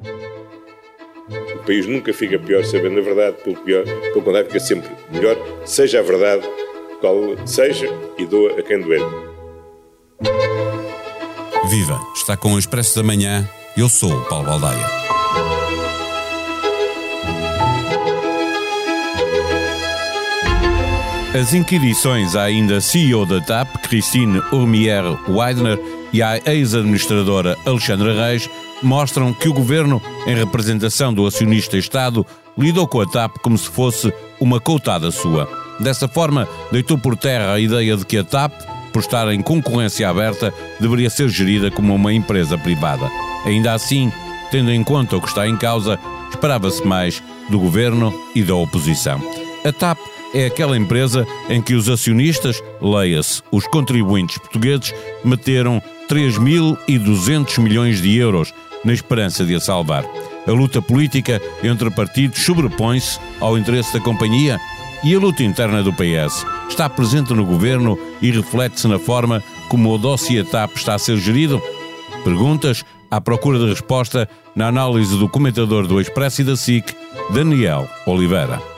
O país nunca fica pior sabendo a verdade, pelo, pior, pelo contrário, fica sempre melhor, seja a verdade qual seja e doa a quem doer. Viva! Está com o Expresso da Manhã. Eu sou o Paulo Baldaia. As inquirições à ainda CEO da TAP, Christine Urmier Weidner, e à ex-administradora Alexandra Reis, mostram que o governo, em representação do acionista Estado, lidou com a TAP como se fosse uma coutada sua. Dessa forma, deitou por terra a ideia de que a TAP, por estar em concorrência aberta, deveria ser gerida como uma empresa privada. Ainda assim, tendo em conta o que está em causa, esperava-se mais do governo e da oposição. A TAP é aquela empresa em que os acionistas, leia-se, os contribuintes portugueses, meteram 3.200 milhões de euros na esperança de a salvar. A luta política entre partidos sobrepõe-se ao interesse da companhia e a luta interna do PS está presente no governo e reflete-se na forma como o dossiê TAP está a ser gerido? Perguntas à procura de resposta na análise do comentador do Expresso e da SIC, Daniel Oliveira.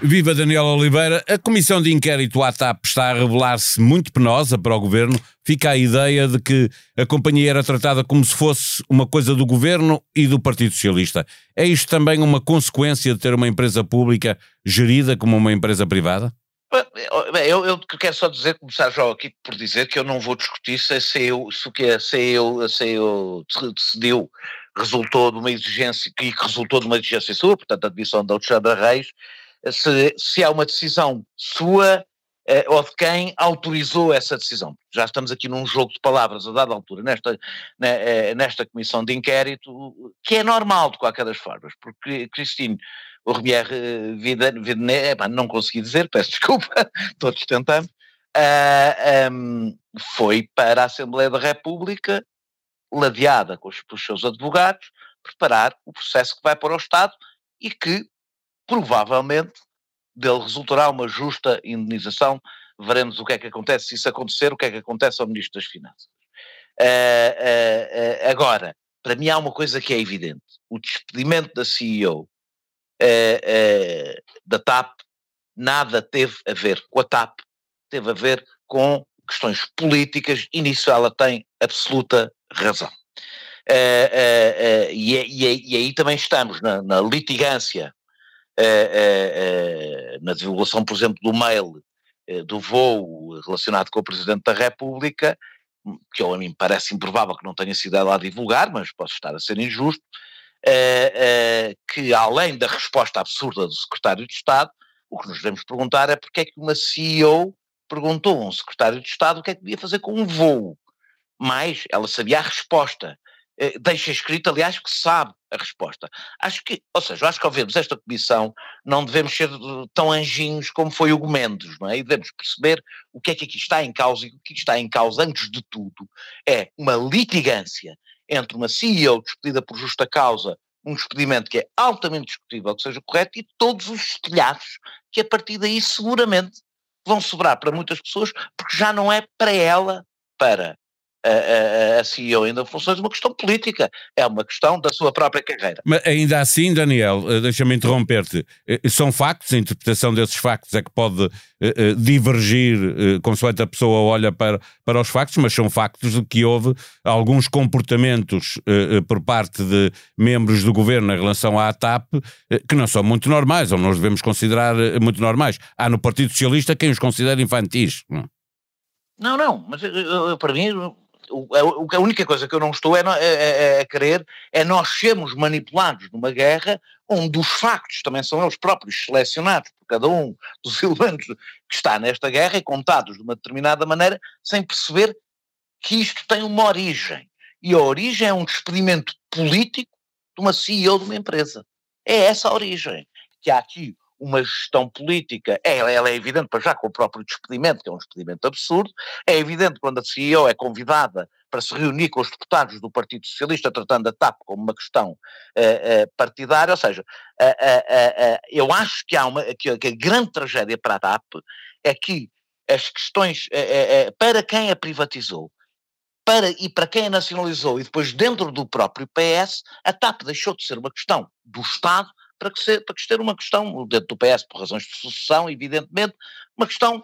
Viva Daniel Oliveira. A comissão de inquérito à TAP está a revelar-se muito penosa para o governo. Fica a ideia de que a companhia era tratada como se fosse uma coisa do governo e do Partido Socialista. É isto também uma consequência de ter uma empresa pública gerida como uma empresa privada? Eu, eu quero só dizer, começar já aqui por dizer que eu não vou discutir se, se, eu, se o que é, se eu, decidiu resultou de uma exigência, que resultou de uma exigência sua, portanto a demissão da Alexandra Reis, se, se há uma decisão sua eh, ou de quem autorizou essa decisão. Já estamos aqui num jogo de palavras a dada altura nesta, né, nesta comissão de inquérito, que é normal de qualquer das formas, porque Cristine o Rivière Videnet, não consegui dizer, peço desculpa, todos tentamos, uh, um, foi para a Assembleia da República, ladeada com os, pelos seus advogados, preparar o processo que vai para o Estado e que provavelmente dele resultará uma justa indenização. Veremos o que é que acontece, se isso acontecer, o que é que acontece ao Ministro das Finanças. Uh, uh, uh, agora, para mim há uma coisa que é evidente: o despedimento da CEO da TAP nada teve a ver com a TAP, teve a ver com questões políticas, e nisso ela tem absoluta razão. E, e, e, aí também estamos na, na litigância na divulgação, por exemplo, do mail eh, do voo relacionado com o Presidente da República, que a mim parece improvável que não tenha sido ela a divulgar, mas posso estar a ser injusto, que além da resposta absurda do Secretário de Estado, o que nos devemos perguntar é porque é que uma CEO perguntou a um Secretário de Estado o que é que devia fazer com um voo. Mas ela sabia a resposta. Eh, deixa escrito, aliás, que sabe a resposta. Acho que, ou seja, acho que ao vermos esta comissão não devemos ser eh, tão anjinhos como foi o Mendes, não é? E devemos perceber o que é que aqui está em causa e o que está em causa, antes de tudo, é uma litigância entre uma CEO despedida por justa causa, um despedimento que é altamente discutível que seja correto, e todos os telhados que a partir daí seguramente vão sobrar para muitas pessoas, porque já não é para ela, para a, a, CEO ainda funções, uma questão política, é uma questão da sua própria carreira. Mas ainda assim, Daniel, eh, deixa-me interromper-te, eh, são factos, a interpretação desses factos é que pode uh, uh, divergir uh, consoante a pessoa olha para, para os factos, mas são factos de que houve alguns comportamentos por parte de membros do governo em relação à TAP que não são muito normais, ou nós devemos considerar muito normais. Há no Partido Socialista quem os considera infantis. Não, não, mas para mim a única coisa que eu não estou é, é, é, é, a querer é nós sermos manipulados numa guerra onde os factos também são eles próprios selecionados por cada um dos elementos que está nesta guerra e contados de uma determinada maneira sem perceber que isto tem uma origem. E a origem é um despedimento político de uma CEO de uma empresa. É essa a origem. Que há aqui uma gestão política, ela, ela é evidente para já com o próprio despedimento, que é um despedimento absurdo, é evidente quando a CEO é convidada para se reunir com os deputados do Partido Socialista, tratando a TAP como uma questão uh, uh, partidária, ou seja, uh, eu acho que há uma, que, que, a grande tragédia para a TAP é que as questões, para quem a privatizou, para, e para quem a nacionalizou, e depois dentro do próprio PS, a TAP deixou de ser uma questão do Estado para que, ser, para que ser uma questão, dentro do PS, por razões de sucessão, evidentemente, uma questão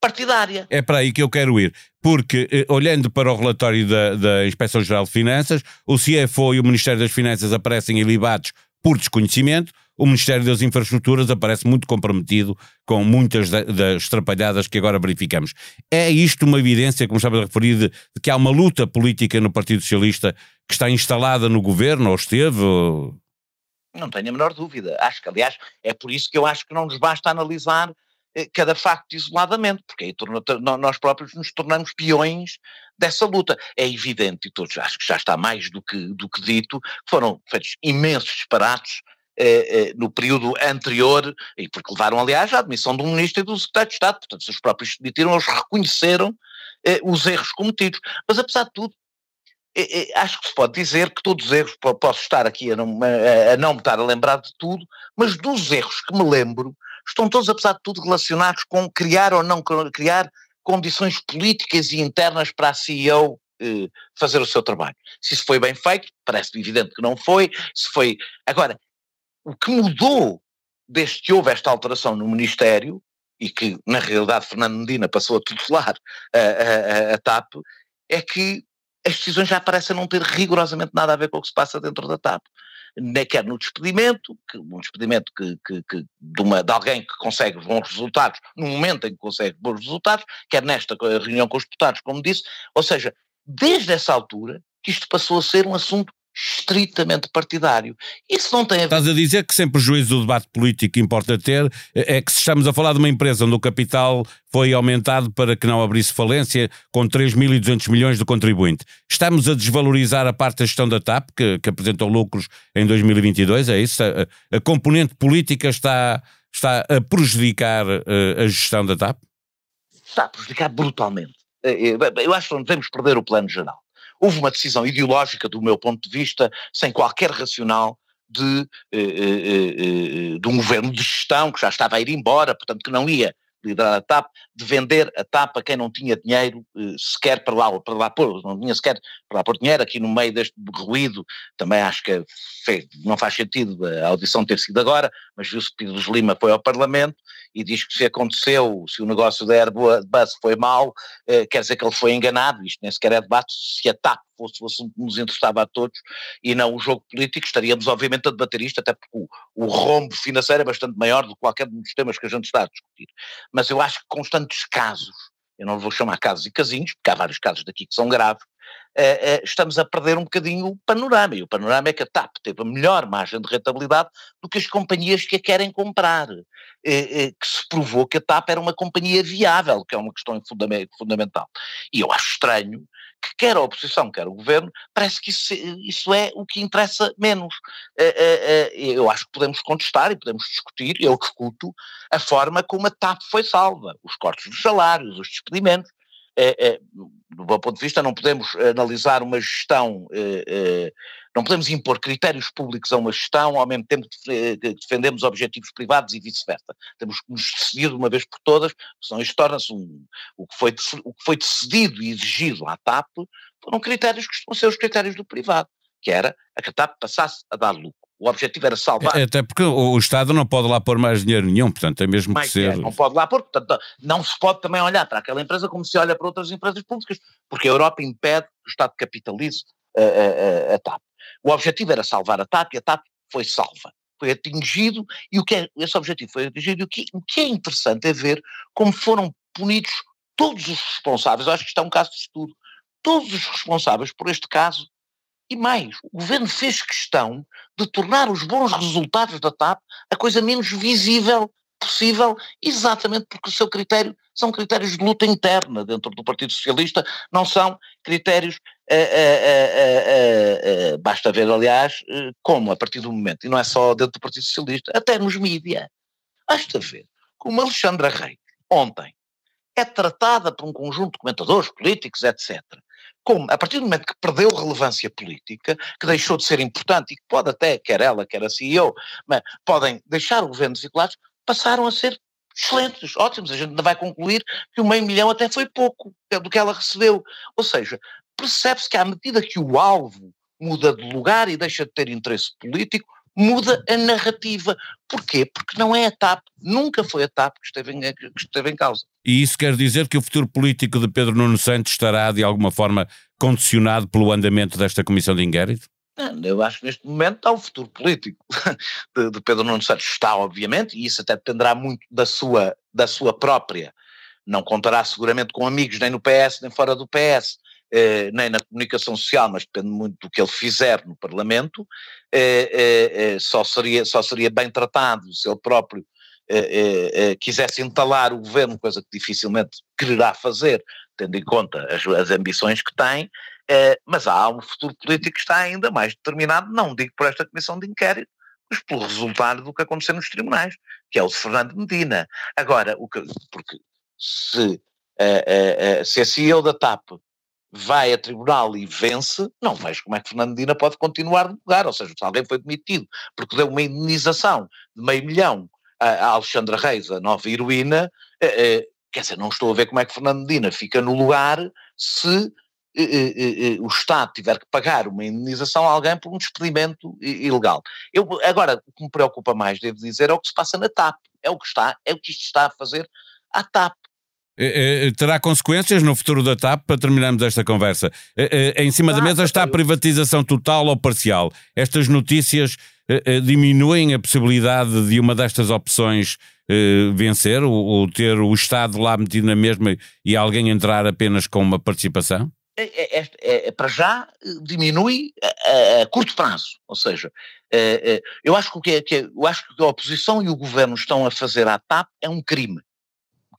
partidária. É para aí que eu quero ir, porque eh, olhando para o relatório da, da Inspeção-Geral de Finanças, o CFO e o Ministério das Finanças aparecem ilibados por desconhecimento, o Ministério das Infraestruturas aparece muito comprometido com muitas das trapalhadas que agora verificamos. É isto uma evidência, como estava a referir, de, de, que há uma luta política no Partido Socialista que está instalada no governo, ou esteve? Ou... Não tenho a menor dúvida. Acho que, aliás, é por isso que eu acho que não nos basta analisar eh, cada facto isoladamente, porque aí nós próprios nos tornamos peões dessa luta. É evidente, e todos acho que já está mais do que, do que dito, foram feitos imensos disparates eh, eh, no período anterior, e porque levaram, aliás, à admissão do Ministro e do Secretário de Estado, portanto, se os próprios demitiram, eles reconheceram eh, os erros cometidos. Mas, apesar de tudo, acho que se pode dizer que todos os erros, posso estar aqui a não, a, não me estar a lembrar de tudo, mas dos erros que me lembro, estão todos, apesar de tudo, relacionados com criar ou não criar condições políticas e internas para a CEO eh, fazer o seu trabalho. Se isso foi bem feito, parece evidente que não foi, se foi... Agora, o que mudou desde que houve esta alteração no Ministério, e que na realidade Fernando Medina passou a tutelar a, a, a TAP, é que as decisões já parecem não ter rigorosamente nada a ver com o que se passa dentro da TAP nem quer no despedimento, que, um despedimento que, que, que de, uma, de, alguém que consegue bons resultados, no momento em que consegue bons resultados, quer nesta reunião com os deputados, como disse, ou seja, desde essa altura que isto passou a ser um assunto estritamente partidário. Isso não tem a ver... Estás a dizer que sem prejuízo do debate político que importa ter, é que se estamos a falar de uma empresa onde o capital foi aumentado para que não abrisse falência com 3.200 milhões de contribuinte. Estamos a desvalorizar a parte da gestão da TAP, que, que apresentou lucros em 2022, é isso? A, a componente política está, está a prejudicar a, eh, a gestão da TAP? Está a prejudicar brutalmente. Eh, eh, eu acho que não devemos perder o plano geral. Houve uma decisão ideológica, do meu ponto de vista, sem qualquer racional, de, de, de um governo de gestão que já estava a ir embora, portanto que não ia liderar a TAP, de vender a TAP a quem não tinha dinheiro eh, sequer para lá, para lá pôr, não tinha sequer para lá pôr dinheiro, aqui no meio deste ruído, também acho que fez, não faz sentido a audição ter sido agora, mas viu-se que Pedro Lima foi ao Parlamento e diz que se aconteceu, se o negócio da Airbus foi mau, eh, quer dizer que ele foi enganado, isto nem sequer é debate, se a TAP fosse o assunto que nos interessava a todos e não o jogo político, estaríamos obviamente a debater isto, até porque o, o rombo financeiro é bastante maior do que qualquer dos temas que a gente está a discutir. Mas eu acho que constantes casos, eu não vou chamar casos e casinhos, porque há vários casos daqui que são graves, Uh, uh, estamos a perder um bocadinho o panorama. E o panorama é que a TAP teve a melhor margem de rentabilidade do que as companhias que a querem comprar. Uh, que se provou que a TAP era uma companhia viável, que é uma questão fundamental. E eu acho estranho que quer a oposição, quer o governo, parece que isso, isso é o que interessa menos. eu acho que podemos contestar e podemos discutir, eu discuto, a forma como a TAP foi salva, os cortes dos salários, os despedimentos, é, é, do meu ponto de vista, não podemos analisar uma gestão, é, não podemos impor critérios públicos a uma gestão ao mesmo tempo que defendemos objetivos privados e vice-versa. Temos que nos decidir de uma vez por todas, senão isto torna-se um, o, que foi, o que foi decidido e exigido à TAP foram critérios que estão a ser os critérios do privado, que era a que a TAP passasse a dar lucro. O objetivo era salvar. Até porque o Estado não pode lá pôr mais dinheiro nenhum, portanto é mesmo mais que ser. não pode lá pôr, portanto não se pode também olhar para aquela empresa como se olha para outras empresas públicas, porque a Europa impede que o Estado capitalize a, a, a, a TAP. O objetivo era salvar a TAP e a TAP foi salva. Foi atingido e o que é, esse objetivo foi atingido e o que, o que é interessante é ver como foram punidos todos os responsáveis, acho que isto é um caso de estudo, todos os responsáveis por este caso e mais, o governo fez questão de tornar os bons resultados da TAP a coisa menos visível possível, exatamente porque o seu critério são critérios de luta interna dentro do Partido Socialista, não são critérios Uh, uh, uh, basta ver, aliás, como a partir do momento, e não é só dentro do Partido Socialista, até nos mídias, basta ver como Alexandra Reis, ontem, é tratada por um conjunto de comentadores políticos, etc., como, a partir do momento que perdeu relevância política, que deixou de ser importante e que pode até, quer ela, quer a CEO, mas podem deixar o governo desigualados, passaram a ser excelentes, ótimos. A gente ainda vai concluir que o meio milhão até foi pouco do que ela recebeu. Ou seja, percebe-se que à medida que o alvo muda de lugar e deixa de ter interesse político, muda a narrativa. Porquê? Porque não é a TAP, nunca foi a TAP que esteve, em, que esteve em causa. E isso quer dizer que o futuro político de Pedro Nuno Santos estará, de alguma forma, condicionado pelo andamento desta comissão de inquérito? Eu acho que neste momento está o futuro político de, de, Pedro Nuno Santos. Está, obviamente, e isso até dependerá muito da sua, da sua própria. Não contará seguramente com amigos, nem no PS, nem fora do PS, eh, nem na comunicação social, mas depende muito do que ele fizer no Parlamento. Eh, eh, eh só, seria, só seria bem tratado se ele próprio eh, eh, quisesse entalar o governo, coisa que dificilmente quererá fazer, tendo em conta as, as ambições que tem, mas há um futuro político que está ainda mais determinado, não digo por esta comissão de inquérito, mas pelo resultado do que aconteceu nos tribunais, que é o de Fernando Medina. Agora, o que, porque se, uh, se a CEO da TAP vai a tribunal e vence, não vejo como é que Fernando Medina pode continuar no lugar, ou seja, se alguém foi demitido porque deu uma indenização de meio milhão a Alexandra Reis, a nova heroína, quer dizer, não estou a ver como é que Fernando Medina fica no lugar se o Estado tiver que pagar uma indenização a alguém por um despedimento ilegal. Eu, agora, o que me preocupa mais, devo dizer, é o que se passa na TAP. É o que está, é o que isto está a fazer à TAP. É, é, terá consequências no futuro da TAP para terminarmos esta conversa. É, em cima da mesa está a privatização total ou parcial. Estas notícias diminuem a possibilidade de uma destas opções vencer, ou ter o Estado lá metido na mesma e alguém entrar apenas com uma participação? É, é, é, é, para já diminui a, a, curto prazo, ou seja, é, é, eu, acho que, que, eu acho que a oposição e o governo estão a fazer à TAP é um crime.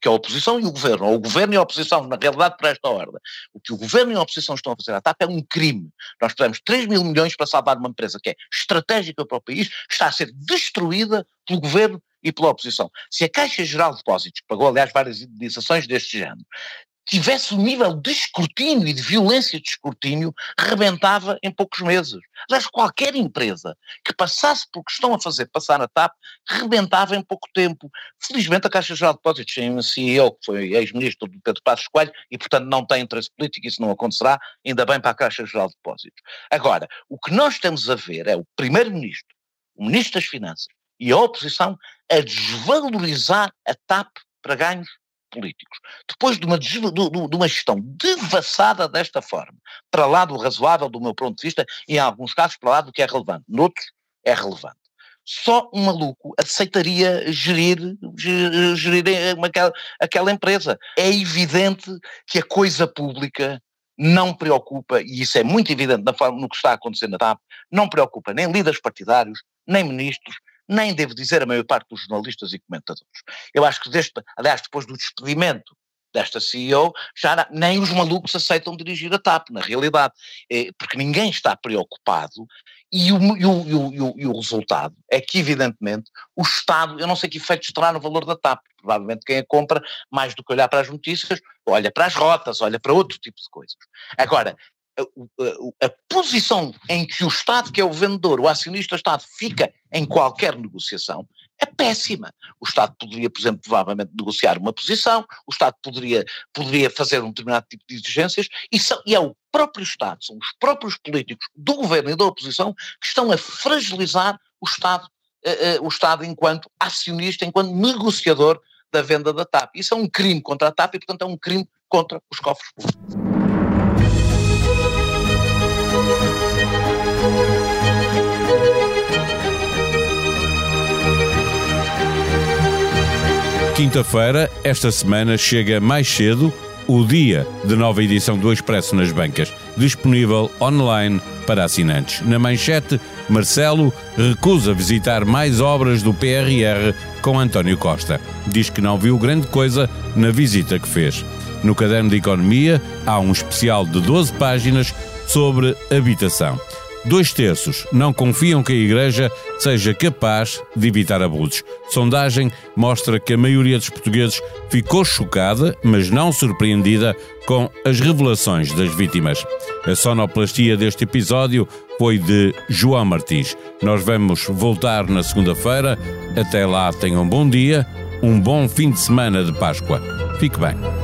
Que a oposição e o governo, ou o governo e a oposição, na realidade, para esta ordem, o que o governo e a oposição estão a fazer à TAP é um crime. Nós tivemos 3 mil milhões para salvar uma empresa que é estratégica para o país, está a ser destruída pelo governo e pela oposição. Se a Caixa Geral de Depósitos, que pagou aliás várias indenizações deste género, tivesse um nível de escrutínio e de violência de escrutínio, rebentava em poucos meses. Aliás, qualquer empresa que passasse pelo que estão a fazer passar na TAP, rebentava em pouco tempo. Felizmente a Caixa Geral de Depósitos tem um CEO que foi ex-ministro do Pedro Passos Coelho e, portanto, não tem interesse político, isso não acontecerá, ainda bem para a Caixa Geral de Depósitos. Agora, o que nós estamos a ver é o Primeiro-Ministro, o Ministro das Finanças e a oposição a desvalorizar a TAP para ganhos políticos. Depois de uma, de, de uma gestão devassada desta forma, para lá do razoável, do meu ponto de vista, e em alguns casos para lá do que é relevante, noutros é relevante. Só um maluco aceitaria gerir, gerir, uma, aquela, empresa. É evidente que a coisa pública não preocupa, e isso é muito evidente no que está acontecendo na TAP, não preocupa nem líderes partidários, nem ministros, nem devo dizer a maior parte dos jornalistas e comentadores. Eu acho que, desde, aliás, depois do despedimento desta CEO, já nem os malucos aceitam dirigir a TAP, na realidade, é, porque ninguém está preocupado e o, e, o, e, o, e o, resultado é que, evidentemente, o Estado, eu não sei que efeitos terá no valor da TAP, provavelmente quem a compra, mais do que olhar para as notícias, olha para as rotas, olha para outro tipo de coisas. Agora, a, a, posição em que o Estado, que é o vendedor, o acionista Estado, fica em qualquer negociação é péssima. O Estado poderia, por exemplo, provavelmente negociar uma posição, o Estado poderia, poderia fazer um determinado tipo de exigências, e, são, e é o próprio Estado, são os próprios políticos do governo e da oposição que estão a fragilizar o Estado, uh, uh, o Estado enquanto acionista, enquanto negociador da venda da TAP. Isso é um crime contra a TAP e, portanto, é um crime contra os cofres públicos. Quinta-feira, esta semana, chega mais cedo o dia de nova edição do Expresso nas Bancas, disponível online para assinantes. Na manchete, Marcelo recusa visitar mais obras do PRR com António Costa. Diz que não viu grande coisa na visita que fez. No caderno de economia há um especial de 12 páginas sobre habitação. Dois terços não confiam que a Igreja seja capaz de evitar abusos. Sondagem mostra que a maioria dos portugueses ficou chocada, mas não surpreendida, com as revelações das vítimas. A sonoplastia deste episódio foi de João Martins. Nós vamos voltar na segunda-feira. Até lá, tenham um bom dia, um bom fim de semana de Páscoa. Fique bem.